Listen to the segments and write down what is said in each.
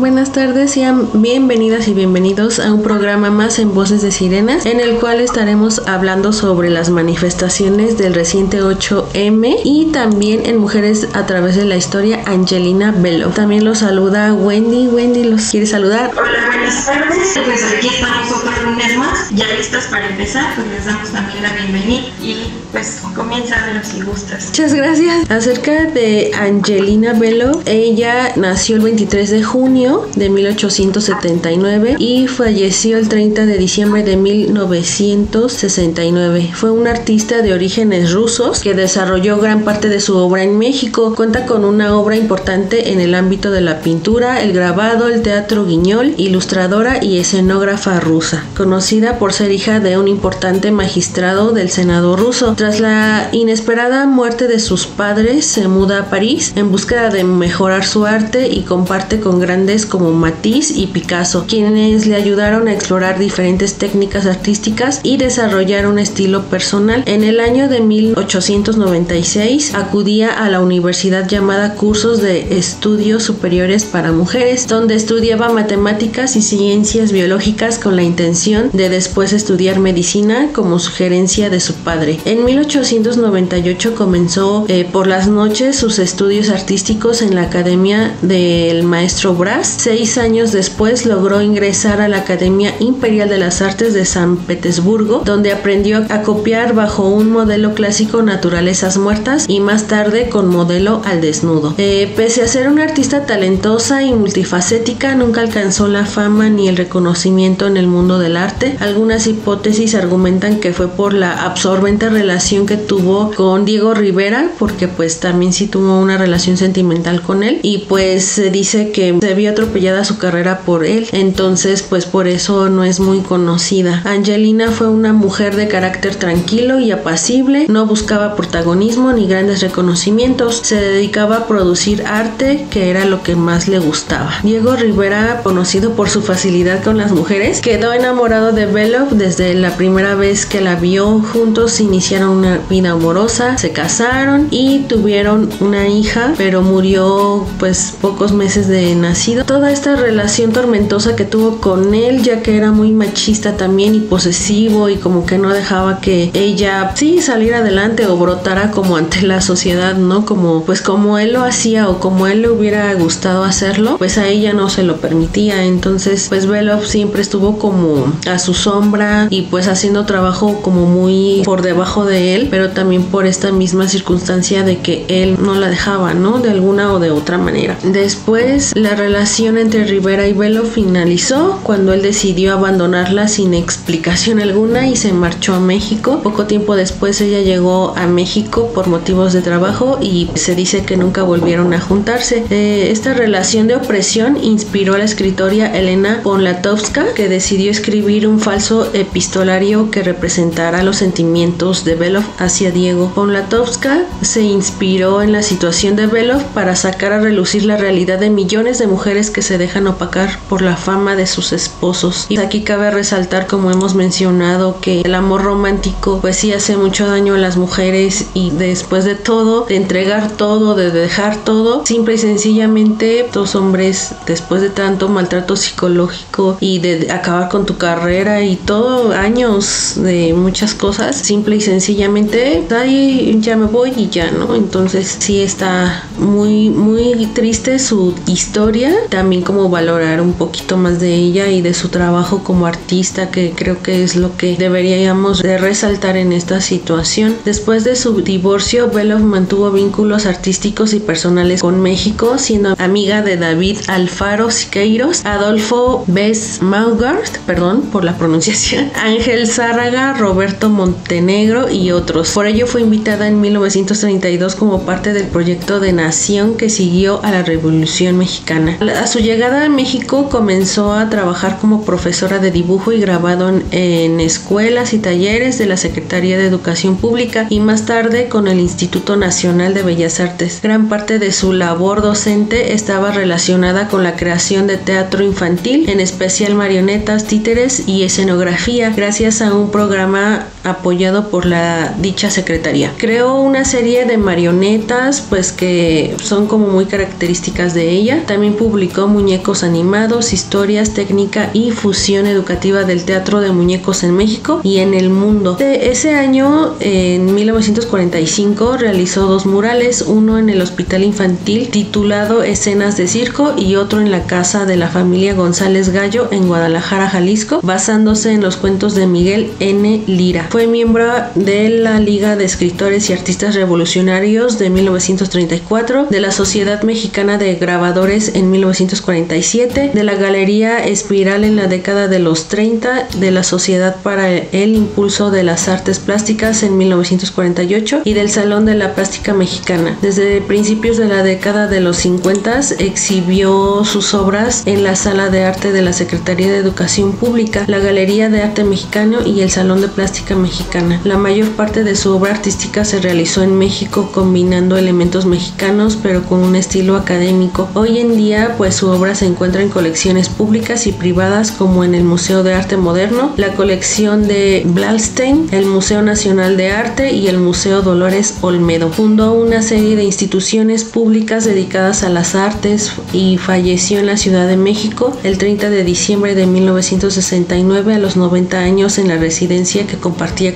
Buenas tardes, sean bienvenidas y bienvenidos a un programa más en Voces de Sirenas, en el cual estaremos hablando sobre las manifestaciones del reciente 8M y también en Mujeres a través de la historia Angelina Bello. También los saluda Wendy. Wendy, ¿los quiere saludar? Hola, buenas tardes. Pues aquí estamos otro lunes más, ya listas para empezar, pues les damos también la bienvenida y pues comienza a ver si gustas. Muchas gracias. Acerca de Angelina Bello, ella nació el 23 de junio de 1879 y falleció el 30 de diciembre de 1969. Fue una artista de orígenes rusos que desarrolló gran parte de su obra en México. Cuenta con una obra importante en el ámbito de la pintura, el grabado, el teatro guiñol, ilustradora y escenógrafa rusa, conocida por ser hija de un importante magistrado del Senado ruso. Tras la inesperada muerte de sus padres, se muda a París en búsqueda de mejorar su arte y comparte con grandes como Matisse y Picasso, quienes le ayudaron a explorar diferentes técnicas artísticas y desarrollar un estilo personal. En el año de 1896 acudía a la universidad llamada Cursos de Estudios Superiores para Mujeres, donde estudiaba matemáticas y ciencias biológicas con la intención de después estudiar medicina como sugerencia de su padre. En 1898 comenzó eh, por las noches sus estudios artísticos en la Academia del Maestro Brass. Seis años después logró ingresar a la Academia Imperial de las Artes de San Petersburgo, donde aprendió a copiar bajo un modelo clásico naturalezas muertas y más tarde con modelo al desnudo. Eh, pese a ser una artista talentosa y multifacética, nunca alcanzó la fama ni el reconocimiento en el mundo del arte. Algunas hipótesis argumentan que fue por la absorbente relación que tuvo con Diego Rivera, porque pues también sí tuvo una relación sentimental con él y pues se dice que se vio atropellada su carrera por él, entonces pues por eso no es muy conocida. Angelina fue una mujer de carácter tranquilo y apacible, no buscaba protagonismo ni grandes reconocimientos, se dedicaba a producir arte que era lo que más le gustaba. Diego Rivera, conocido por su facilidad con las mujeres, quedó enamorado de Belov desde la primera vez que la vio, juntos iniciaron una vida amorosa, se casaron y tuvieron una hija, pero murió pues pocos meses de nacido. Toda esta relación tormentosa que tuvo con él, ya que era muy machista también y posesivo y como que no dejaba que ella sí saliera adelante o brotara como ante la sociedad, ¿no? Como pues como él lo hacía o como él le hubiera gustado hacerlo, pues a ella no se lo permitía. Entonces, pues Belov siempre estuvo como a su sombra y pues haciendo trabajo como muy por debajo de él, pero también por esta misma circunstancia de que él no la dejaba, ¿no? De alguna o de otra manera. Después, la relación entre Rivera y Belov finalizó cuando él decidió abandonarla sin explicación alguna y se marchó a México. Poco tiempo después ella llegó a México por motivos de trabajo y se dice que nunca volvieron a juntarse. Eh, esta relación de opresión inspiró a la escritora Elena Poniatowska que decidió escribir un falso epistolario que representara los sentimientos de Belov hacia Diego. Poniatowska se inspiró en la situación de Belov para sacar a relucir la realidad de millones de mujeres que se dejan opacar por la fama de sus esposos. Y aquí cabe resaltar, como hemos mencionado, que el amor romántico pues sí hace mucho daño a las mujeres y después de todo, de entregar todo, de dejar todo, simple y sencillamente dos hombres después de tanto maltrato psicológico y de acabar con tu carrera y todo años de muchas cosas, simple y sencillamente ahí ya me voy y ya, ¿no? Entonces sí está muy muy triste su historia, también como valorar un poquito más de ella y de su trabajo como artista que creo que es lo que deberíamos de resaltar en esta situación. Después de su divorcio, Belov mantuvo vínculos artísticos y personales con México, siendo amiga de David Alfaro Siqueiros, Adolfo Bess Maugart, perdón por la pronunciación, Ángel Zárraga, Roberto Montenegro y otros. Por ello fue invitada en 1932 como parte del proyecto de nación que siguió a la Revolución Mexicana. A su llegada a México comenzó a trabajar como profesora de dibujo y grabado en, en escuelas y talleres de la Secretaría de Educación Pública y más tarde con el Instituto Nacional de Bellas Artes. Gran parte de su labor docente estaba relacionada con la creación de teatro infantil, en especial marionetas, títeres y escenografía, gracias a un programa apoyado por la dicha secretaría. Creó una serie de marionetas, pues que son como muy características de ella. También publicó muñecos animados, historias, técnica y fusión educativa del teatro de muñecos en México y en el mundo. De ese año, en 1945, realizó dos murales, uno en el Hospital Infantil titulado Escenas de Circo y otro en la casa de la familia González Gallo en Guadalajara, Jalisco, basándose en los cuentos de Miguel N. Lira. Fue miembro de la Liga de Escritores y Artistas Revolucionarios de 1934, de la Sociedad Mexicana de Grabadores en 1947, de la Galería Espiral en la década de los 30, de la Sociedad para el Impulso de las Artes Plásticas en 1948 y del Salón de la Plástica Mexicana. Desde principios de la década de los 50 exhibió sus obras en la Sala de Arte de la Secretaría de Educación Pública, la Galería de Arte Mexicano y el Salón de Plástica Mexicana. La mayor parte de su obra artística se realizó en México combinando elementos mexicanos pero con un estilo académico. Hoy en día pues su obra se encuentra en colecciones públicas y privadas como en el Museo de Arte Moderno, la colección de Blalstein, el Museo Nacional de Arte y el Museo Dolores Olmedo. Fundó una serie de instituciones públicas dedicadas a las artes y falleció en la Ciudad de México el 30 de diciembre de 1969 a los 90 años en la residencia que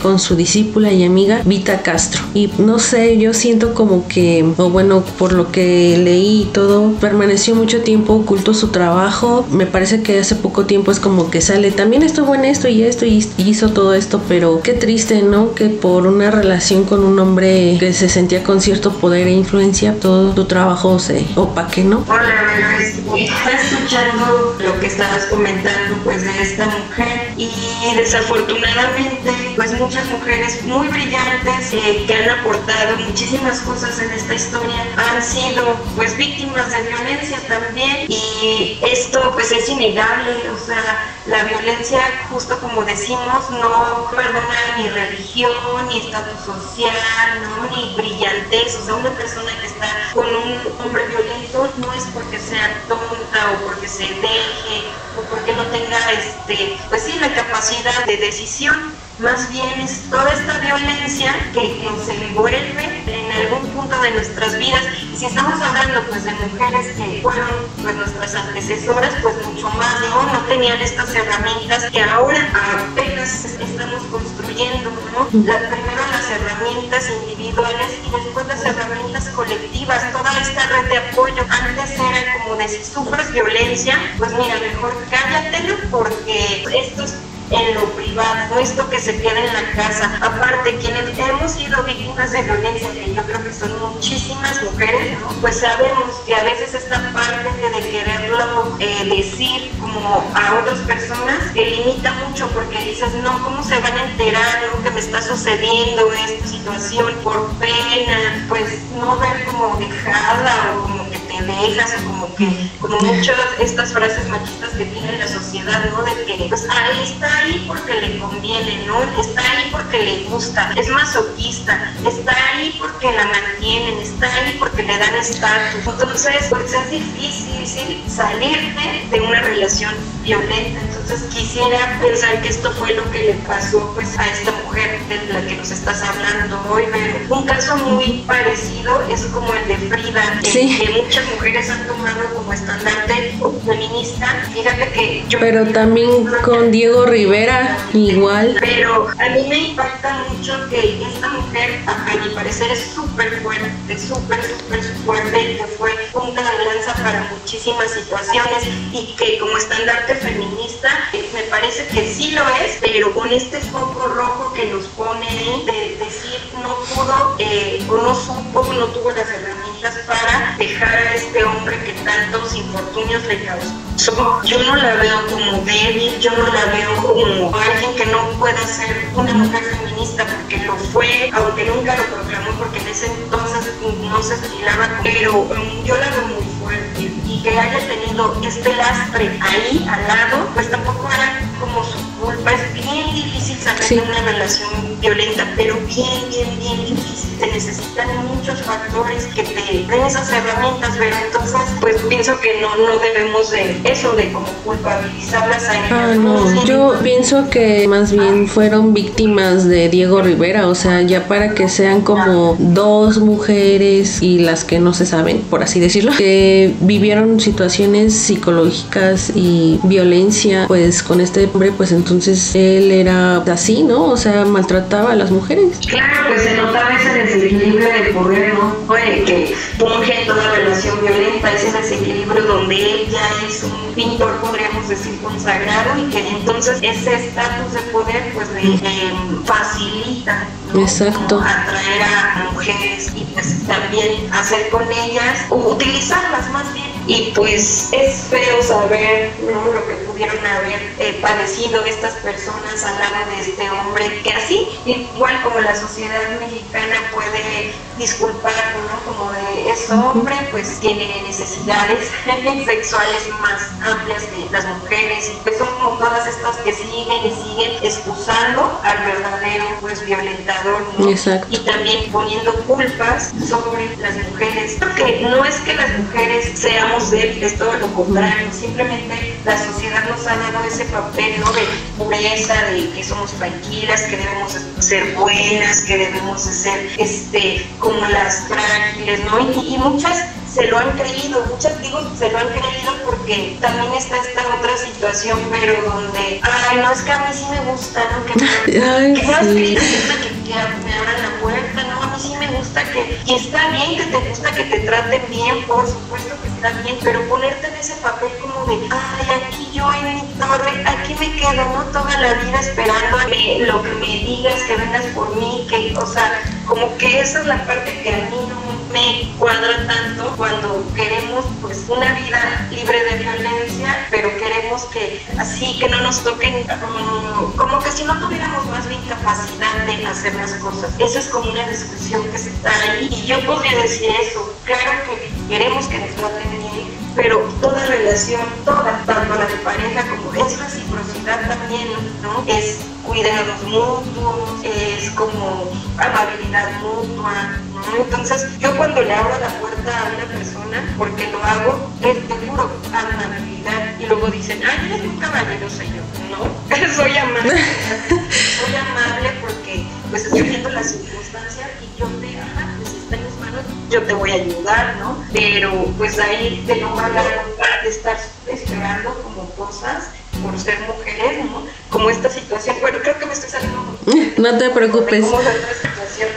con su discípula y amiga Vita Castro. Y no sé, yo siento como que, o bueno, por lo que leí y todo, permaneció mucho tiempo oculto su trabajo. Me parece que hace poco tiempo es como que sale, también estuvo en esto y esto y hizo todo esto, pero qué triste, ¿no? Que por una relación con un hombre que se sentía con cierto poder e influencia, todo tu trabajo se opaque, ¿no? Hola, está escuchando lo que estabas comentando pues de esta mujer y desafortunadamente pues muchas mujeres muy brillantes eh, que han aportado muchísimas cosas en esta historia han sido pues víctimas de violencia también. Y esto pues es innegable, o sea, la violencia justo como decimos no perdona ni religión, ni estatus social, ¿no? ni brillantez, o sea, una persona que está con un hombre violento no es porque sea tonta o porque se deje o porque no tenga este, pues sí, la capacidad de decisión más bien es toda esta violencia que, se envuelve en algún punto de nuestras vidas. Si estamos hablando pues de mujeres que fueron pues nuestras antecesoras, pues mucho más, ¿no? No tenían estas herramientas que ahora apenas estamos construyendo, ¿no? Primero las herramientas individuales y después las herramientas colectivas, toda esta red de apoyo. Antes era como de si sufres violencia, pues mira, mejor cállatelo porque esto es en lo privado, esto que se queda en la casa. Aparte, quienes hemos sido víctimas de violencia, que yo creo que son muchísimas mujeres, pues sabemos que a veces esta parte de quererlo eh, decir como a otras personas que limita mucho porque dices, no, ¿cómo se van a enterar lo que me está sucediendo, esta situación por pena? Pues no ver como dejada o como me dejas o como que, como muchas estas frases machistas que tiene la sociedad, ¿no? De que pues ahí está ahí porque le conviene, ¿no? Está ahí porque le gusta, es masoquista, está ahí porque la mantienen, está ahí porque le dan estatus. Entonces, pues es difícil salirte de una relación violenta. Entonces quisiera pensar que esto fue lo que le pasó pues a esta mujer de la que nos estás hablando hoy, pero un caso muy parecido es como el de Frida, que muchas mujeres han tomado como estandarte feminista. Fíjate que yo... Pero también con Diego Rivera, igual. Pero a mí me impacta mucho que esta mujer, a, mi parecer, es súper fuerte, súper, súper fuerte y que fue punta de lanza para muchísimas situaciones y que como estandarte feminista, eh, me parece que sí lo es, pero con este foco rojo que nos pone de decir no pudo eh, o no supo, no tuvo las herramientas para dejar a este hombre que tantos infortunios le causó. Yo no la veo como débil, yo no la veo como alguien que no pueda ser una mujer feminista porque lo fue, aunque nunca lo proclamó porque en ese entonces no se estilaba, pero um, yo la veo muy fuerte y que haya tenido este lastre ahí al lado, pues tampoco era como su culpa. Bien difícil salir de una relación violenta, pero bien, bien, bien difícil. Se necesitan muchos factores que te den esas herramientas, pero entonces, pues pienso que no, no debemos de eso, de como culpabilizarlas a ellas. Ah, no, yo pienso que más bien fueron víctimas de Diego Rivera, o sea, ya para que sean como dos mujeres y las que no se saben, por así decirlo, que vivieron situaciones psicológicas y violencia, pues con este hombre, pues entonces él era así, ¿no? O sea, maltrataba a las mujeres. Claro, pues se notaba ese desequilibrio de poder, ¿no? Oye, que funge toda relación violenta, ese desequilibrio donde él ya es un pintor, podríamos decir, consagrado y que entonces ese estatus de poder pues le facilita Exacto. atraer a mujeres y pues también hacer con ellas, o utilizarlas más bien y pues es feo saber ¿no? lo que pudieron haber eh, padecido estas personas al lado de este hombre, que así, igual como la sociedad mexicana puede disculparlo, ¿no? Como de ese hombre, pues tiene necesidades sexuales más amplias que las mujeres, y pues son como todas estas que siguen y siguen excusando al verdadero pues violentador, ¿no? Exacto. Y también poniendo culpas sobre las mujeres, porque no es que las mujeres seamos débiles, todo lo contrario, simplemente la sociedad nos ha dado ese papel ¿no? de pureza, de que somos tranquilas, que debemos ser buenas, que debemos ser este, como las frágiles, ¿no? Y, muchas se lo han creído, muchas digo se lo han creído porque también está esta otra situación, pero donde, ay, no es que a mí sí me gusta, ¿no? Que, ay, que que, que, que, me abran la puerta, no, sí me gusta que, y está bien que te gusta que te traten bien, por supuesto que también, pero ponerte en ese papel como de, ay, aquí yo en mi torre, aquí me quedo, ¿no? Toda la vida esperando lo que me digas, que vengas por mí, que, o sea, como que esa es la parte que a mí no me cuadra tanto cuando queremos pues una vida libre de violencia, pero queremos que así, que no nos toquen, como que si no tuviéramos más bien capacidad de hacer las cosas. Esa es como una discusión que se está ahí y yo podría decir eso, claro que queremos que nos traten bien, pero toda relación, toda, tanto la de pareja como es reciprocidad también, ¿no? Es cuidados mutuos, es como amabilidad mutua, ¿no? Entonces, yo cuando le abro la puerta a una persona, porque lo hago, es seguro, amabilidad, y luego dicen, ay, eres un caballero, soy yo, no, soy amable, soy amable porque pues estoy viendo las circunstancias yo te voy a ayudar, ¿no? Pero pues ahí de no hablar de estar esperando como cosas por ser mujeres, ¿no? Como esta situación, bueno, creo que me estoy saliendo. No te preocupes. Como otra situación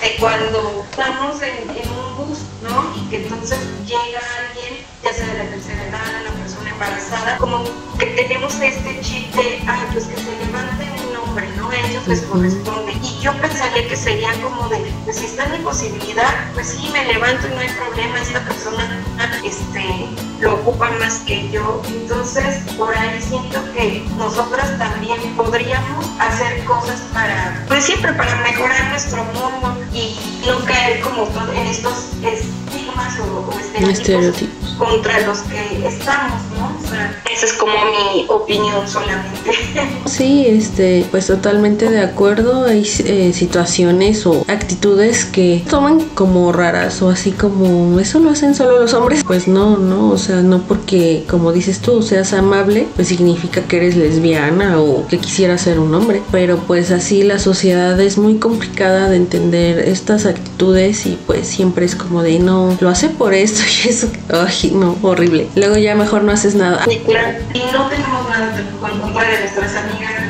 de cuando estamos en, un bus, ¿no? Y que entonces llega alguien, ya sea de la tercera edad, una persona embarazada, como que tenemos este chip de, ay, pues que se levante hombre, ¿no? A ellos les corresponde. Y yo pensaría que sería como de, pues si está en mi posibilidad, pues sí, me levanto y no hay problema, esta persona este, lo ocupa más que yo. Entonces, por ahí siento que nosotras también podríamos hacer cosas para, pues siempre para mejorar nuestro mundo y no caer como en estos estigmas o, o estereotipos, Estereotipos. contra los que estamos, ¿no? O sea, esa es como mi opinión solamente. Sí, este, pues totalmente de acuerdo. Hay eh, situaciones o actitudes que toman como raras o así como eso lo hacen solo los hombres. Pues no, no, o sea, no porque como dices tú seas amable, pues significa que eres lesbiana o que quisieras ser un hombre. Pero pues así la sociedad es muy complicada de entender estas actitudes y pues siempre es como de no, lo hace por esto y eso, ay, no, horrible. Luego ya mejor no haces nada. Y no tenemos nada tampoco en contra de nuestras amigas.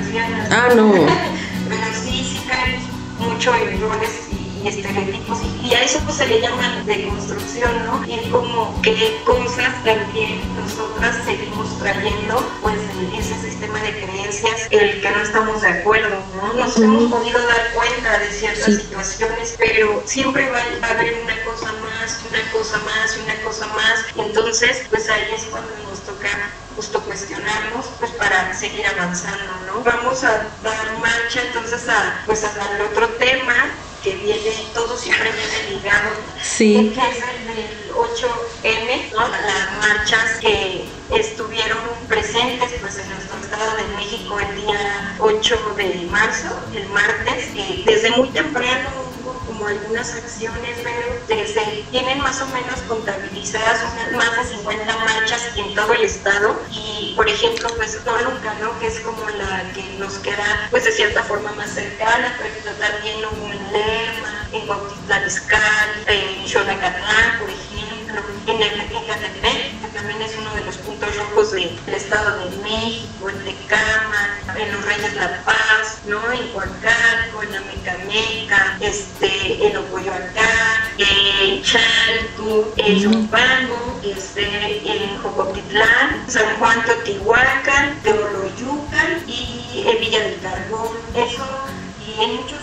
Ah, no. Pero sí, sí caemos mucho en roles y, y estereotipos y, y a eso pues se le llama deconstrucción, ¿no? Y como qué cosas también nosotras seguimos trayendo pues en ese sistema de creencias el que no estamos de acuerdo, ¿no? Nos hemos podido dar cuenta de ciertas Sí. situaciones, pero siempre va, va a haber una cosa más, una cosa más, una cosa más. Entonces, pues ahí es cuando nos toca justo cuestionarnos pues para seguir avanzando, ¿no? Vamos a dar marcha entonces a pues al otro tema que viene, todo siempre viene ligado, Sí. que es el del 8M, ¿no? Las marchas que estuvieron presentes pues en nuestro estado de México el día 8 de marzo, el martes, y desde muy temprano como algunas acciones, desde, tienen más o menos contabilizadas unas más de 50 marchas en todo el estado y por ejemplo pues Toluca, ¿no? que es como la que nos queda pues de cierta forma más cercana, pero también hubo en Lerma, en Cuautitlán Izcalli, en Xonacatán, por ejemplo, en el Ecatepec, también es uno de los puntos rojos del Estado de México, en Tecama, en Los Reyes La Paz, ¿no? en Coacalco, en Amecameca, este, en Ocoyoacán, en Chalco, en Zumpango, este, en Jocotitlán, San Juan Teotihuacán, Teoloyucan y en Villa del Carbón. Eso y en muchos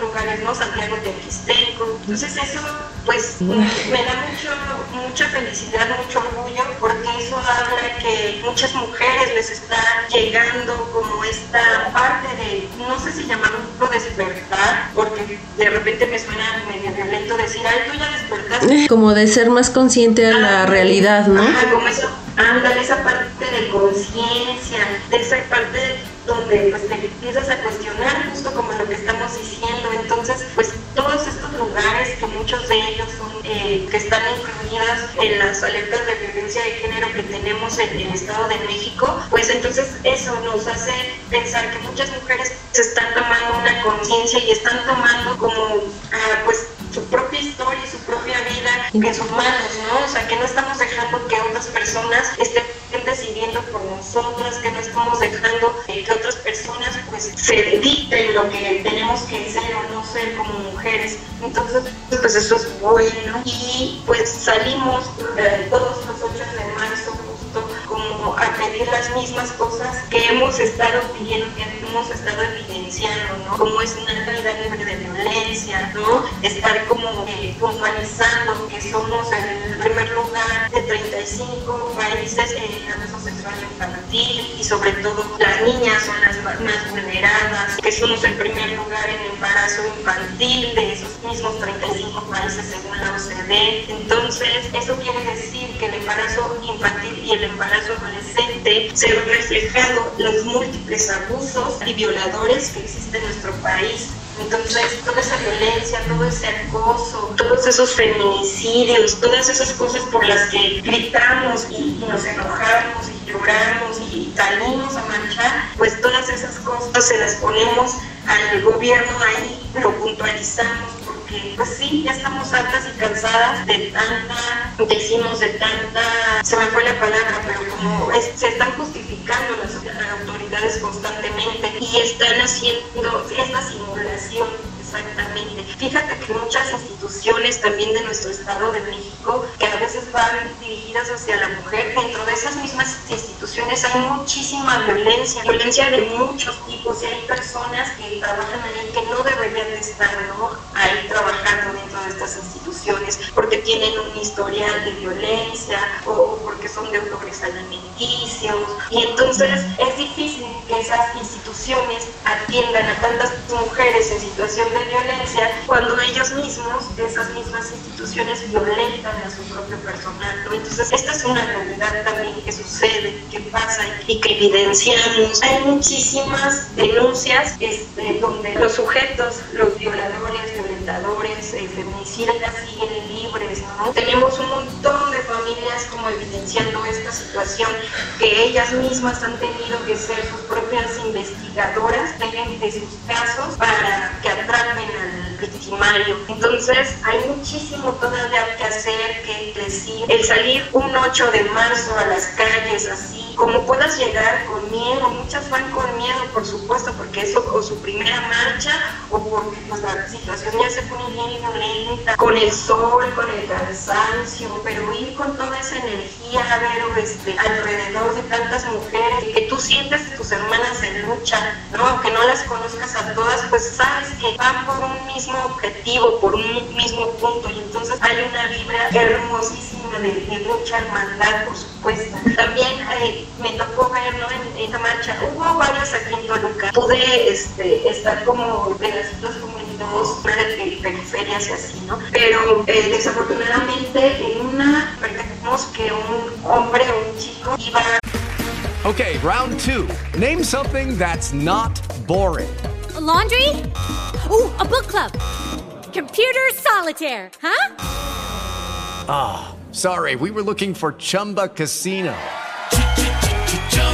lugares, ¿no? Santiago de Quistenco. Entonces eso, pues, me da mucho, mucha felicidad, mucho orgullo, porque eso habla que muchas mujeres les está llegando como esta parte de, no sé si llamarlo un poco despertar, porque de repente me suena medio violento decir, ay, tú ya despertaste. Como de ser más consciente a la realidad, ¿no? Ajá, como eso, ándale, esa parte de conciencia, de esa parte donde pues te empiezas a cuestionar justo como lo que estamos diciendo. Entonces, pues todos estos lugares que muchos de ellos son, eh, que están incluidas en las alertas de violencia de género que tenemos en el Estado de México, pues entonces eso nos hace pensar que muchas mujeres se están tomando una conciencia y están tomando como ah, pues su propia historia vida en sus manos, ¿no? O sea, que no estamos dejando que otras personas estén decidiendo por nosotras, que no estamos dejando que otras personas pues se dicten lo que tenemos que ser o no ser como mujeres. Entonces, pues eso es bueno. Y pues salimos eh, todos los 8 de marzo justo pedir las mismas cosas que hemos estado pidiendo, que hemos estado evidenciando, ¿no? Como es una vida libre de violencia, ¿no? Estar como eh, puntualizando que somos el primer lugar de 35 países en abuso sexual infantil y sobre todo las niñas son las más más vulneradas, que somos el primer lugar en embarazo infantil de esos mismos 35 países según la OCDE. Entonces, eso quiere decir que el embarazo infantil y el embarazo adolescente se ven reflejado los múltiples abusos y violadores que existen en nuestro país. Entonces, toda esa violencia, todo ese acoso, todos esos feminicidios, todas esas cosas por las que gritamos y nos enojamos y lloramos y salimos a marchar, pues todas esas cosas se las ponemos al gobierno ahí, lo puntualizamos pues sí, ya estamos hartas y cansadas de tanta, decimos de tanta, se me fue la palabra, pero como se están justificando las autoridades constantemente y están haciendo esta simulación Exactamente. Fíjate que muchas instituciones también de nuestro Estado de México, que a veces van dirigidas hacia la mujer, dentro de esas mismas instituciones hay muchísima violencia, violencia de muchos tipos, y hay personas que trabajan ahí que no deberían de estar ahí trabajando dentro de estas instituciones, porque tienen un historial de violencia o porque son deudores alimenticios, y entonces es difícil que esas instituciones atiendan a tantas mujeres en situación de de violencia cuando ellos mismos, esas mismas instituciones, violentan a su propio personal. ¿no? Entonces, esta es una realidad también que sucede, que pasa y que evidenciamos. Hay muchísimas denuncias este, donde los sujetos, los violadores, violentadores, eh, feminicidas siguen libres. ¿no? Tenemos un montón de familias como evidenciando esta situación que ellas mismas han tenido que ser sus propias investigadoras de sus casos para que atrapen al victimario. Entonces hay muchísimo todavía que hacer, que decir. El salir un 8 de marzo a las calles así, como puedas llegar con miedo, muchas van con miedo por supuesto, porque eso o su primera marcha o porque pues, la situación ya se pone bien violenta, con el sol, con el cansancio, pero ir con toda esa energía, a ver este, alrededor de tantas mujeres, que tú sientes que tus hermanas en lucha, ¿no? aunque no las conozcas a todas, pues sabes que van por un mismo objetivo, por un mismo punto, y entonces hay una vibra hermosísima de, de mucha hermandad, por supuesto. También eh, me tocó ver ¿no? en esta marcha, hubo varias aquí en Toluca, pude este, estar como de las dos en de periferias y así, ¿no? Pero eh, desafortunadamente en una perdimos que un hombre o un chico iba Okay, round two. Name something that's not boring. A laundry? Ooh, a book club. Computer solitaire, huh? Ah, oh, sorry, we were looking for Chumba Casino.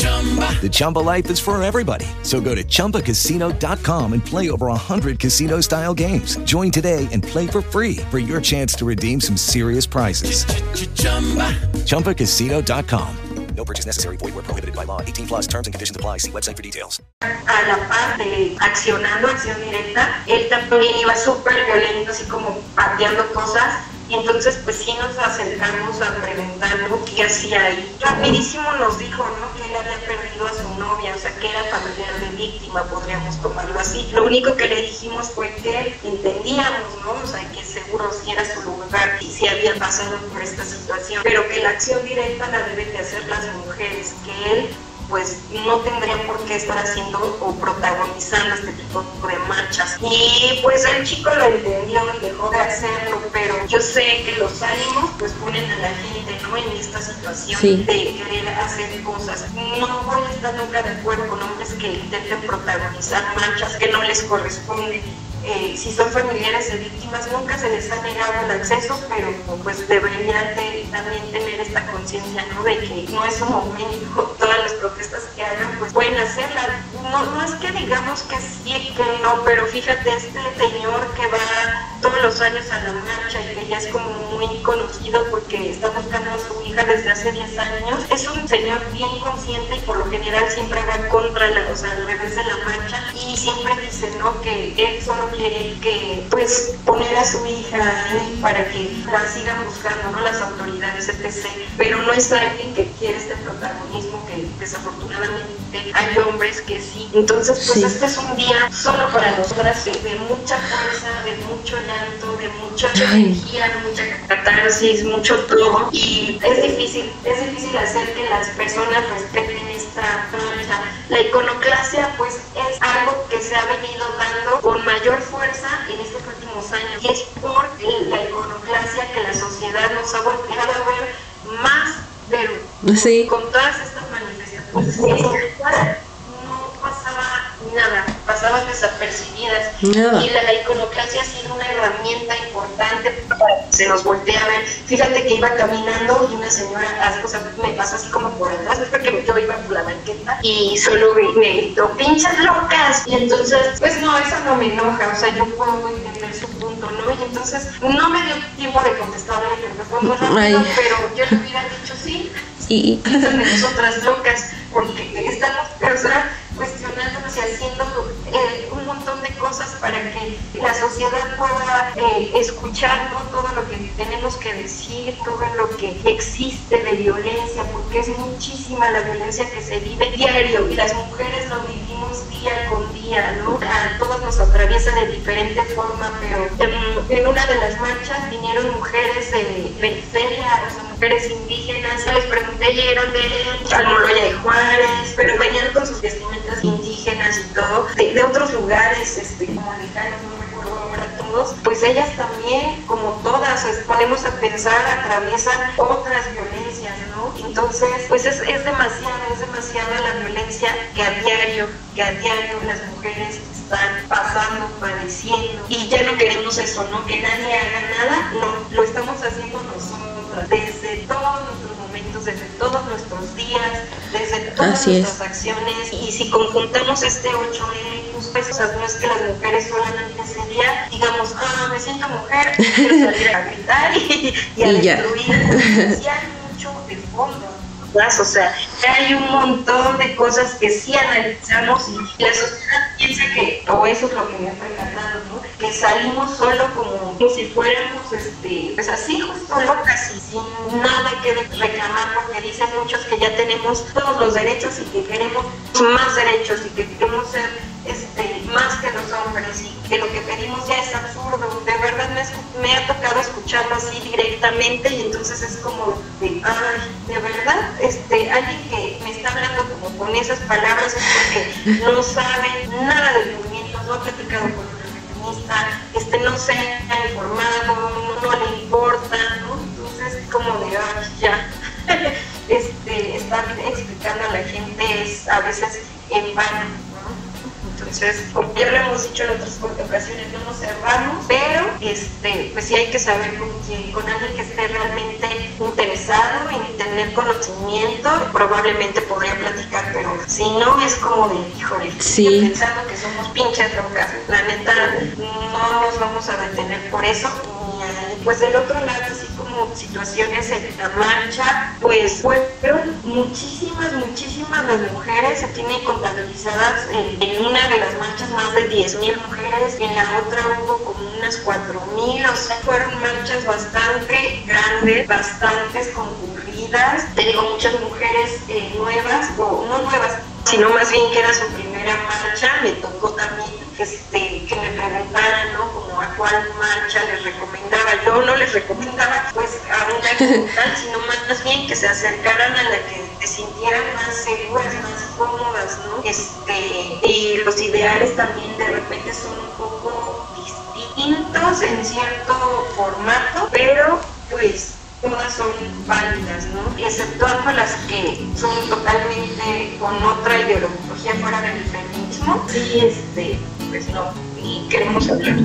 The Chumba life is for everybody. So go to ChumbaCasino.com and play over 100 casino style games. Join today and play for free for your chance to redeem some serious prizes. ChumbaCasino.com. No purchase necessary. Void where prohibited by law. 18 plus terms and conditions apply. See website for details. A la par de accionando acción directa, él también iba súper violento, así como pateando cosas. Y entonces, pues sí nos acercamos a preguntarle qué hacía ahí. Rapidísimo nos dijo, ¿no? Que él había perdido a su novia, o sea, que era familiar de víctima, podríamos tomarlo así. Lo único que le dijimos fue que entendíamos, ¿no? O sea, que seguro si era su lugar y si había pasado por esta situación, pero que la acción directa la deben de hacer las mujeres, que él pues no tendría por qué estar haciendo o protagonizando este tipo de marchas. Y pues el chico lo entendió y dejó de hacerlo, pero yo sé que los ánimos pues ponen a la gente ¿no? en esta situación Sí. de querer hacer cosas. No voy a estar nunca de acuerdo con hombres que intenten protagonizar marchas que no les corresponden. Eh, si son familiares de víctimas, nunca se les ha negado el acceso, pero pues deberían de también tener esta conciencia, ¿no? De que no es un momento, todas las protestas que hagan, pues pueden hacerlas. No, no es que digamos que sí, que no, pero fíjate, este señor que va todos los años a la marcha y que ya es como muy conocido porque está buscando a su hija desde hace 10 años, es un señor bien consciente y por lo general siempre va contra la, o sea, al revés de la marcha y siempre dice, ¿no? Que él solo quiere que, pues, poner a su hija ahí para que la sigan buscando, ¿no? Las autoridades, etc. Pero no es alguien que quiere este protagonismo que desafortunadamente hay hombres que sí. Entonces, pues Sí. este es un día solo para nosotras de, de mucha fuerza, de mucho llanto, de mucha Ay. energía, de mucha catarsis, mucho todo. Y es difícil, es difícil hacer que las personas respeten esta. La iconoclasia, pues, es algo que se ha venido dando con mayor fuerza en estos últimos años. Y es por la iconoclasia que la sociedad nos ha volteado a ver más, pero Sí. con todas estas manifestaciones nada, pasaban desapercibidas. Nada. Y la iconoclasia ha sido una herramienta importante para que se nos voltee a ver. Fíjate que iba caminando y una señora, o sea, me pasó así como por atrás, porque yo iba por la banqueta y solo me me gritó, pinches locas. Y entonces, pues no, eso no me enoja, o sea, yo puedo entender su punto, ¿no? Y entonces no me dio tiempo de contestarle, porque fue muy rápido, Ay. pero yo le hubiera dicho sí, Y, de nosotras locas, porque estamos o sea, y haciendo eh, un montón de cosas para que la sociedad pueda eh, escuchar todo lo que tenemos que decir, todo lo que existe de violencia, porque es muchísima la violencia que se vive diario y las mujeres lo vivimos día con día, ¿no? A todos nos atraviesa de diferente forma, pero en, una de las marchas vinieron mujeres de sea, mujeres indígenas, les pregunté, ¿llegaron de Almoloya de Juárez? Pero venían con sus vestimentas indígenas y todo, de, otros lugares, este, como lejanos, no me acuerdo ahora todos, pues ellas también, como todas, ponemos a pensar, atraviesan otras violencias, ¿no? Entonces, pues es, es demasiado, es demasiada la violencia que a diario, que a diario las mujeres están pasando, padeciendo, y ya no queremos eso, ¿no? Que nadie haga nada, no, lo estamos haciendo nosotros, desde todos nuestros momentos, desde todos nuestros días, desde todas Así es. nuestras acciones, y si conjuntamos este 8M, pues, o sea, no es que las mujeres solamente ese día digamos, ah, me siento mujer, quiero salir a gritar y, y a Y ya. destruir, sí hay mucho de fondo. O sea, hay un montón de cosas que sí analizamos y la sociedad piensa que, o eso es lo que me ha percatado, ¿no? Que salimos solo como, si fuéramos, este, pues así, justo locas y sin nada que reclamar, porque dicen muchos que ya tenemos todos los derechos y que queremos más derechos y que queremos ser este, más que los hombres y que lo que pedimos ya es absurdo. De verdad me, me ha tocado escucharlo así directamente y entonces es como de, ay, de verdad, este, alguien que me está hablando como con esas palabras es porque no sabe nada del movimiento, no ha platicado con este, no se ha informado, no, no le importa, ¿no? Entonces como de, ya. este, estar explicando a la gente es a veces en vano, ¿no? Entonces, como ya lo hemos dicho en otras ocasiones, no nos cerramos, pero este, pues sí hay que saber con quién, con alguien que esté realmente interesado en tener conocimiento, probablemente podría platicar, pero si no es como de, híjole, Sí. pensando que somos pinches locas, la neta, no nos vamos a detener por eso, pues del otro lado, así como situaciones en la marcha, pues fueron muchísimas, muchísimas las mujeres, se tienen contabilizadas en, en una de las marchas más de 10.000 mujeres, en la otra hubo como unas 4.000, o sea, fueron marchas bastante grandes, bastantes concurridas, te digo, muchas mujeres eh, nuevas, o no nuevas, sino más bien que era su primera marcha, me tocó también este, que me preguntaran, ¿no? Como a cuál marcha les recomendaba. Yo no les recomendaba, pues, a una como tal, sino más bien que se acercaran a la que se sintieran más seguras, más cómodas, ¿no? Este, y los ideales también de repente son un poco distintos en cierto formato, pero pues todas son válidas, ¿no? Exceptuando las que son totalmente con otra ideología fuera del feminismo. Sí, este, pues no, y queremos hablar.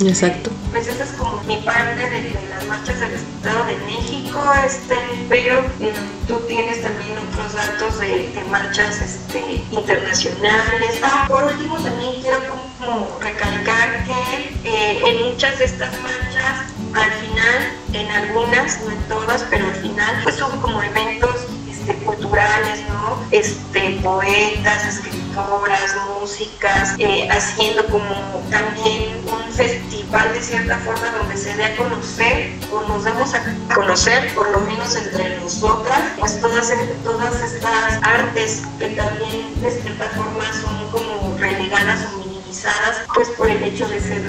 Exacto. Pues esa es como mi parte de, de las marchas del Estado de México, este, pero mm, tú tienes también otros datos de, de marchas este, internacionales. Ah, por último también quiero como recalcar que eh, en muchas de estas marchas, al final, en algunas, no en todas, pero al final, pues hubo como eventos este, culturales, ¿no? Este, poetas, escritoras, músicas, eh, haciendo como también un festival de cierta forma donde se dé a conocer o nos demos a conocer, por lo menos entre nosotras, pues todas, todas estas artes que también de cierta forma son como relegadas o minimizadas, pues por el hecho de ser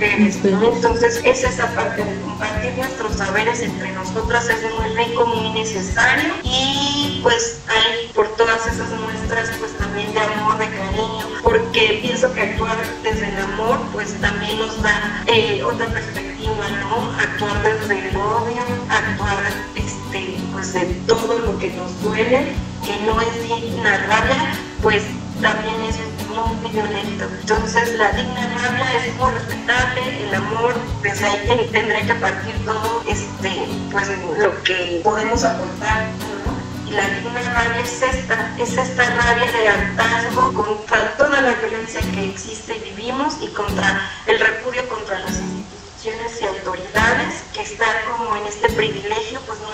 Entonces es esa parte de compartir nuestros saberes entre nosotras es muy rico, muy necesario y pues hay por todas esas muestras pues también de amor, de cariño, porque pienso que actuar desde el amor pues también nos da eh, otra perspectiva, ¿no? Actuar desde el odio, actuar este, pues de todo lo que nos duele, que no es digna rabia, pues también es muy violento. Entonces la digna rabia es muy respetable, el amor, desde ahí ten- tendrá que partir todo este, pues lo que podemos aportar. Y la digna rabia es esta, es esta rabia de hartazgo contra toda la violencia que existe y vivimos y contra el repudio contra las instituciones y autoridades que están como en este privilegio, pues no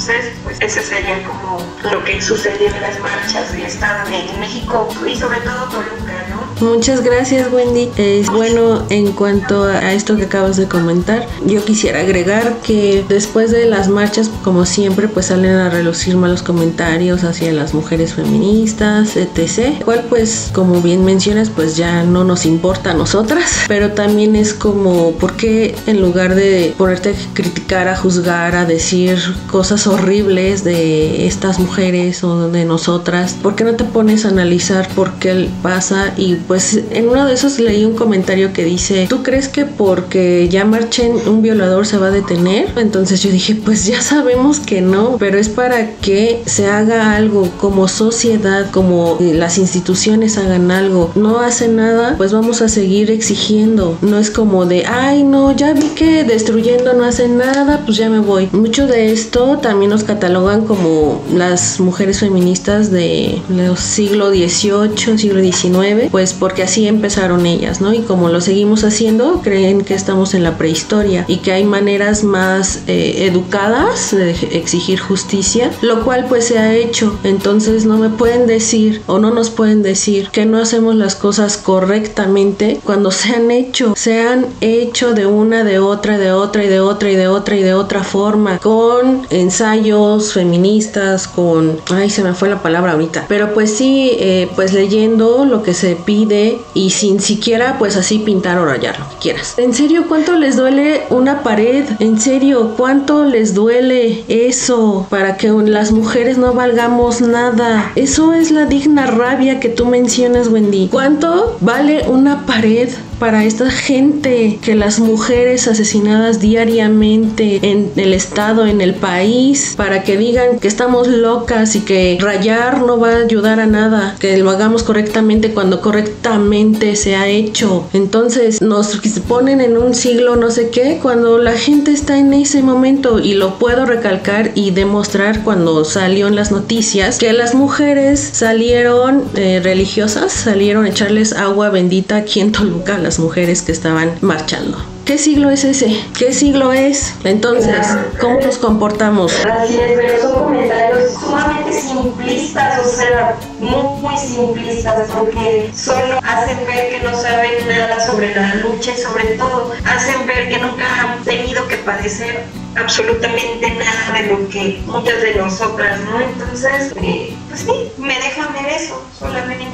Entonces, pues ese sería como lo que sucedió en las marchas de Estado de México y sobre todo Toluca, ¿no? Muchas gracias Wendy. Es bueno en cuanto a esto que acabas de comentar. Yo quisiera agregar que después de las marchas, como siempre, pues salen a relucir malos comentarios hacia las mujeres feministas, etc. Cual pues, como bien mencionas, pues ya no nos importa a nosotras. Pero también es como, ¿por qué en lugar de ponerte a criticar, a juzgar, a decir cosas horribles de estas mujeres o de nosotras, ¿por qué no te pones a analizar por qué pasa y pues en uno de esos leí un comentario que dice, ¿tú crees que porque ya marchen un violador se va a detener? Entonces yo dije, pues ya sabemos que no, pero es para que se haga algo como sociedad, como las instituciones hagan algo. No hace nada, pues vamos a seguir exigiendo. No es como de, ay no, ya vi que destruyendo no hace nada, pues ya me voy. Mucho de esto también nos catalogan como las mujeres feministas de los siglo XVIII, siglo XIX, pues porque así empezaron ellas, ¿no? Y como lo seguimos haciendo, creen que estamos en la prehistoria y que hay maneras más eh, educadas de exigir justicia, lo cual pues se ha hecho. Entonces no me pueden decir o no nos pueden decir que no hacemos las cosas correctamente cuando se han hecho, se han hecho de una, de otra, de otra y de otra y de otra y de otra forma, con ensayos feministas, con, ay se me fue la palabra ahorita, pero pues sí, eh, pues leyendo lo que se pide y sin siquiera pues así pintar o rayar lo que quieras. ¿En serio cuánto les duele una pared? ¿En serio cuánto les duele eso para que las mujeres no valgamos nada? Eso es la digna rabia que tú mencionas Wendy. ¿Cuánto vale una pared para esta gente que las mujeres asesinadas diariamente en el estado, en el país, para que digan que estamos locas y que rayar no va a ayudar a nada, que lo hagamos correctamente cuando correctamente se ha hecho. Entonces nos ponen en un siglo no sé qué cuando la gente está en ese momento y lo puedo recalcar y demostrar cuando salió en las noticias que las mujeres salieron eh, religiosas, salieron a echarles agua bendita aquí en Toluca mujeres que estaban marchando. ¿Qué siglo es ese? ¿Qué siglo es? Entonces, ¿cómo nos comportamos? Así es, pero son comentarios sumamente simplistas, o sea, muy, muy simplistas, porque solo hacen ver que no saben nada sobre la lucha y sobre todo hacen ver que nunca han tenido que padecer absolutamente nada de lo que muchas de nosotras, ¿no? Entonces, eh, pues sí, me dejan ver eso solamente.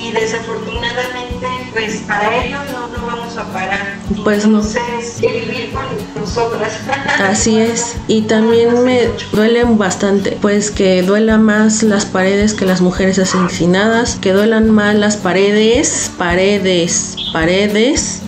Y desafortunadamente, pues para ellos no, no vamos a parar. Pues Entonces, no. vivir con nosotras. Así es. Y también me duelen bastante, pues que duelan más las paredes que las mujeres asesinadas, que duelan más las paredes, paredes, paredes,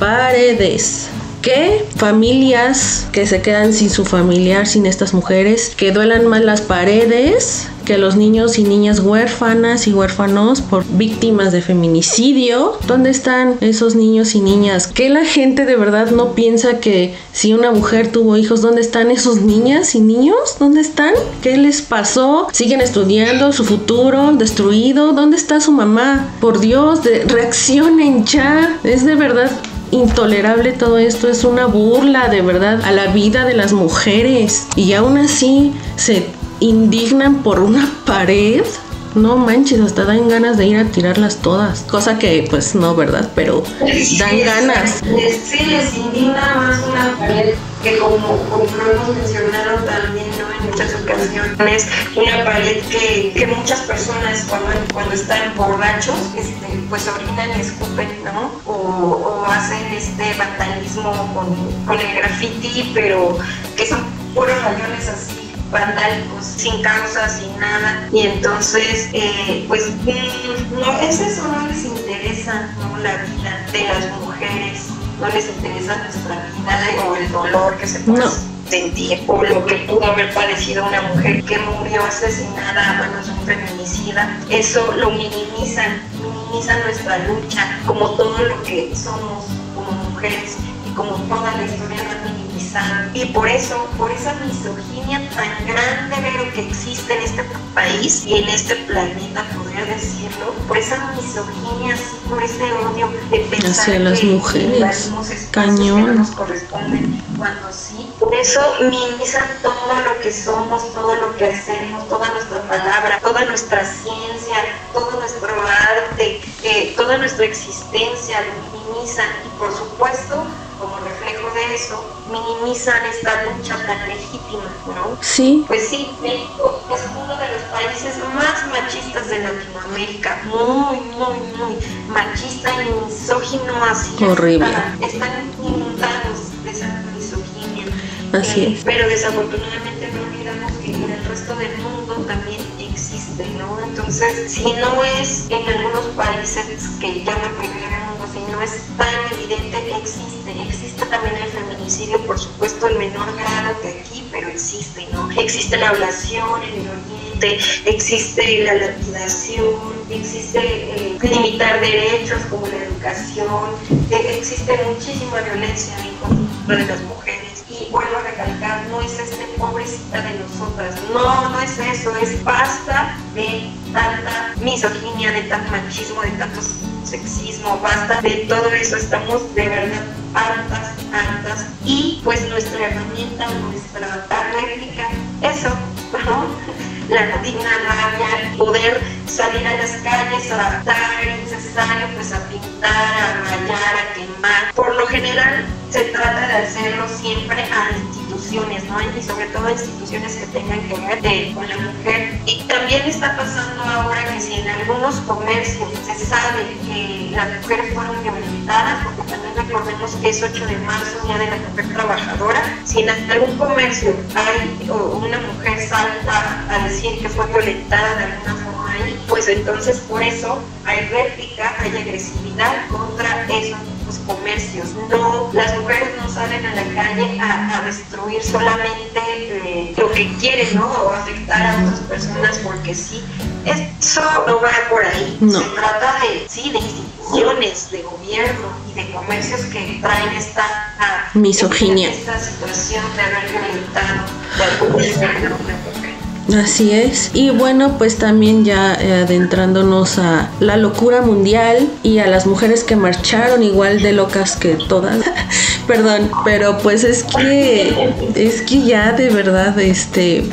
paredes que familias que se quedan sin su familiar, sin estas mujeres, que duelan más las paredes que los niños y niñas huérfanas y huérfanos por víctimas de feminicidio. ¿Dónde están esos niños y niñas? Que la gente de verdad no piensa que si una mujer tuvo hijos, ¿dónde están esos niñas y niños? ¿Dónde están? ¿Qué les pasó? ¿Siguen estudiando su futuro destruido? ¿Dónde está su mamá? Por Dios, reaccionen ya. Es de verdad intolerable todo esto, es una burla de verdad a la vida de las mujeres. Y aún así se indignan por una pared. No manches, hasta dan ganas de ir a tirarlas todas. Cosa que, pues, no, ¿verdad? Pero dan ganas. Sí, les indigna más una pared que, como, como lo hemos mencionado también en muchas ocasiones, una pared que, que muchas personas cuando, cuando están borrachos, este, pues orinan y escupen, ¿no? O, hacen este vandalismo con, con el graffiti, pero que son puros rayones así vandálicos, sin causa, sin nada. Y entonces, eh, pues, mm, no, es eso, no les interesa ¿no? la vida de las mujeres, no les interesa nuestra vida o el dolor que se puede sentir, o lo que pudo haber padecido una mujer que murió asesinada a manos de un feminicida. Eso lo minimizan, minimizan nuestra lucha, como todo lo que somos como mujeres y como toda la historia de y por eso, por esa misoginia tan grande, pero que existe en este país y en este planeta, poder decirlo, por esa misoginia, por ese odio de pensar hacia las que mujeres. que Cañón. nos corresponden cuando sí. Por eso minimizan todo lo que somos, todo lo que hacemos, toda nuestra palabra, toda nuestra ciencia, todo nuestro arte, eh, toda nuestra existencia, lo minimizan y por supuesto como reflejo de eso, minimizan esta lucha tan legítima, ¿no? Sí. Pues sí, México es uno de los países más machistas de Latinoamérica, muy, muy, muy machista y misógino, así Horrible. Están, están inundados de esa misoginia. Así Eh, es. Pero desafortunadamente no olvidamos que en el resto del mundo también existe, ¿no? Entonces, si no es en algunos países que llaman primer mundo, si no es tan evidente, existe. Existe también el feminicidio, por supuesto, en menor grado que aquí, pero existe, ¿no? Existe la ablación en el oriente, existe la lapidación, existe eh, limitar derechos como la educación, eh, existe muchísima violencia en contra de las mujeres. Y vuelvo a recalcar, no es este pobrecita de nosotras, no, no es eso, es basta de tanta misoginia, de tanto machismo, de tanto sexismo, basta de todo eso, estamos de verdad hartas, hartas. Y pues nuestra herramienta, nuestra réplica, eso. La digna rabia, poder salir a las calles a dar innecesario, pues a pintar, a rayar, a quemar. Por lo general se trata de hacerlo siempre a instituciones, ¿no? Y sobre todo instituciones que tengan que ver eh, con la mujer. Y también está pasando ahora que si en algunos comercios se sabe que las mujeres fueron violentadas, porque también recordemos que es 8 de marzo, Día de la Mujer Trabajadora, si en algún comercio hay o una mujer salta a decir que fue violentada de alguna forma ahí, pues entonces por eso hay réplica, hay agresividad contra esos comercios. No, las mujeres no salen a la calle a, a destruir solamente eh, lo que quieren, ¿no? O afectar a otras personas porque sí. Eso no va por ahí. No. Se trata de, sí, de instituciones, de gobierno y de comercios que traen esta ah, Misoginia. Esta situación de haber violentado de alguna Así es. Y bueno, pues también ya eh, adentrándonos a la locura mundial y a las mujeres que marcharon igual de locas que todas. Perdón, pero pues es que es que ya de verdad este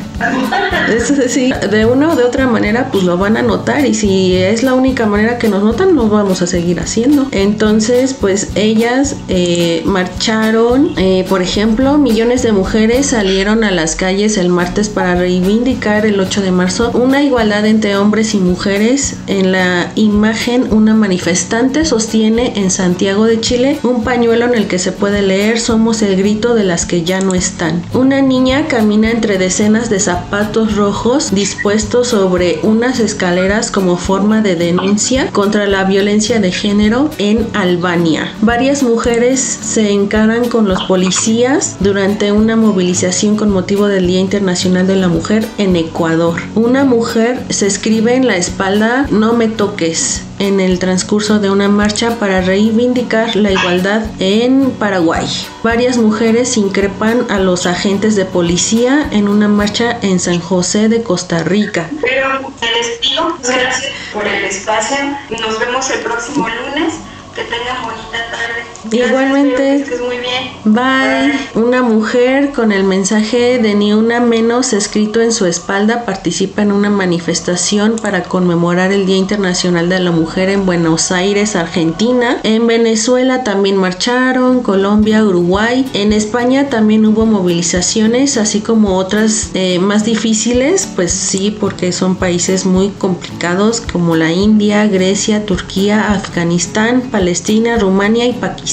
es así, de una o de otra manera pues lo van a notar y si es la única manera que nos notan nos vamos a seguir haciendo. Entonces pues ellas eh, marcharon, eh, por ejemplo, millones de mujeres salieron a las calles el martes para reivindicar el 8 de marzo una igualdad entre hombres y mujeres. En la imagen una manifestante sostiene en Santiago de Chile un pañuelo en el que se puede leer somos el grito de las que ya no están. Una niña camina entre decenas de zapatos rojos dispuestos sobre unas escaleras como forma de denuncia contra la violencia de género en Albania. Varias mujeres se encaran con los policías durante una movilización con motivo del Día Internacional de la Mujer en Ecuador. Una mujer se escribe en la espalda no me toques en el transcurso de una marcha para reivindicar la igualdad en Paraguay. Varias mujeres increpan a los agentes de policía en una marcha en San José de Costa Rica. Pero me despido. Gracias por el espacio. Nos vemos el próximo lunes. Que tengan bonita tarde. Gracias, Igualmente. espero que estés muy bien. Bye. Una mujer con el mensaje de ni una menos escrito en su espalda participa en una manifestación para conmemorar el Día Internacional de la Mujer en Buenos Aires, Argentina. En Venezuela también marcharon, Colombia, Uruguay. En España también hubo movilizaciones, así como otras eh, más difíciles, pues sí, porque son países muy complicados como la India, Grecia, Turquía, Afganistán, Palestina, Rumania y Pakistán.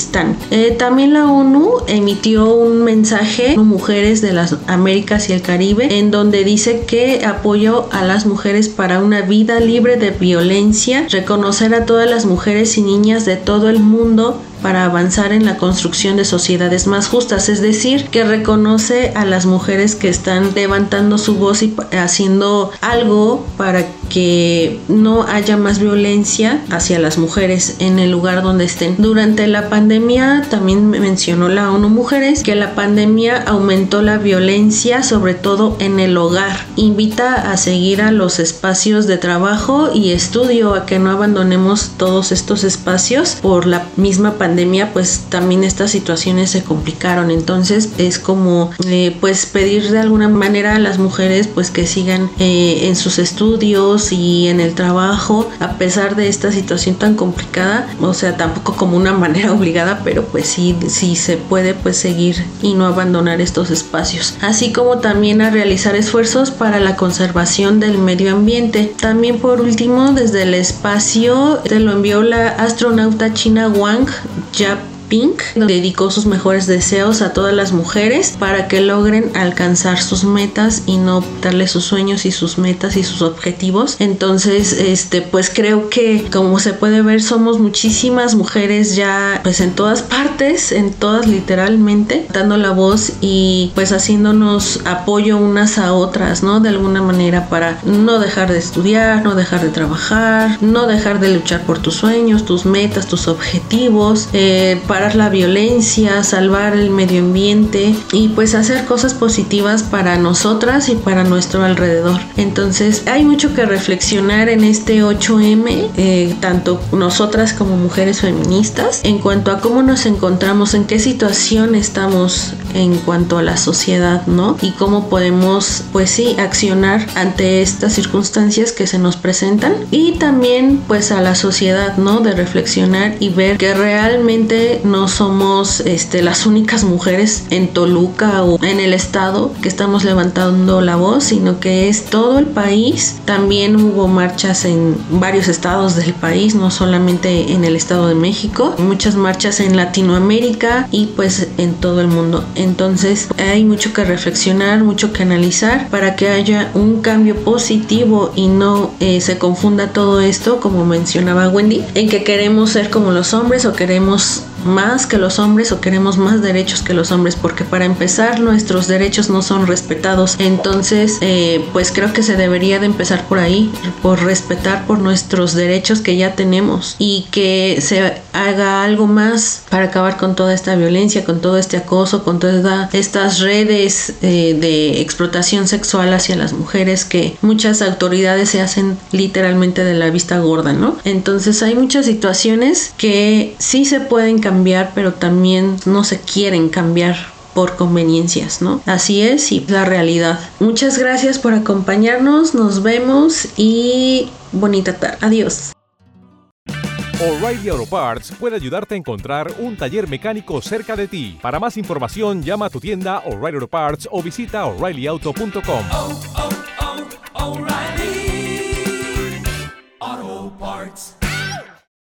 Eh, también la ONU emitió un mensaje a mujeres de las Américas y el Caribe en donde dice que apoyo a las mujeres para una vida libre de violencia, reconocer a todas las mujeres y niñas de todo el mundo para avanzar en la construcción de sociedades más justas, es decir, que reconoce a las mujeres que están levantando su voz y haciendo algo para que no haya más violencia hacia las mujeres en el lugar donde estén. Durante la pandemia también mencionó la ONU Mujeres que la pandemia aumentó la violencia sobre todo en el hogar. Invita a seguir a los espacios de trabajo y estudio a que no abandonemos todos estos espacios por la misma pandemia pues también estas situaciones se complicaron. Entonces es como eh, pues pedir de alguna manera a las mujeres pues que sigan eh, en sus estudios y en el trabajo a pesar de esta situación tan complicada o sea tampoco como una manera obligada pero pues sí sí se puede pues seguir y no abandonar estos espacios. Así como también a realizar esfuerzos para la conservación del medio ambiente. También por último desde el espacio te lo envió la astronauta china Wang hijab Pink dedicó sus mejores deseos a todas las mujeres para que logren alcanzar sus metas y no darle sus sueños y sus metas y sus objetivos. Entonces, este, pues creo que como se puede ver somos muchísimas mujeres ya pues en todas partes, en todas literalmente, dando la voz y pues haciéndonos apoyo unas a otras, ¿no? De alguna manera para no dejar de estudiar, no dejar de trabajar, no dejar de luchar por tus sueños, tus metas, tus objetivos, eh, la violencia, salvar el medio ambiente y pues hacer cosas positivas para nosotras y para nuestro alrededor. Entonces hay mucho que reflexionar en este 8M, eh, tanto nosotras como mujeres feministas, en cuanto a cómo nos encontramos, en qué situación estamos en cuanto a la sociedad, ¿no? Y cómo podemos, pues sí, accionar ante estas circunstancias que se nos presentan y también pues a la sociedad, ¿no? De reflexionar y ver que realmente no somos este, las únicas mujeres en Toluca o en el estado que estamos levantando la voz, sino que es todo el país. También hubo marchas en varios estados del país, no solamente en el estado de México, muchas marchas en Latinoamérica y pues en todo el mundo. Entonces hay mucho que reflexionar, mucho que analizar para que haya un cambio positivo y no eh, se confunda todo esto, como mencionaba Wendy, en que queremos ser como los hombres o queremos más que los hombres o queremos más derechos que los hombres porque para empezar nuestros derechos no son respetados. Entonces eh, pues creo que se debería de empezar por ahí por respetar por nuestros derechos que ya tenemos y que se haga algo más para acabar con toda esta violencia con todo este acoso con todas estas redes eh, de explotación sexual hacia las mujeres que muchas autoridades se hacen literalmente de la vista gorda no entonces hay muchas situaciones que sí se pueden cambiar, pero también no se quieren cambiar por conveniencias, ¿no? Así es y la realidad. Muchas gracias por acompañarnos, nos vemos y bonita tarde. Adiós. O'Reilly Auto Parts puede ayudarte a encontrar un taller mecánico cerca de ti. Para más información, llama a tu tienda O'Reilly Auto Parts o visita oreillyauto.com.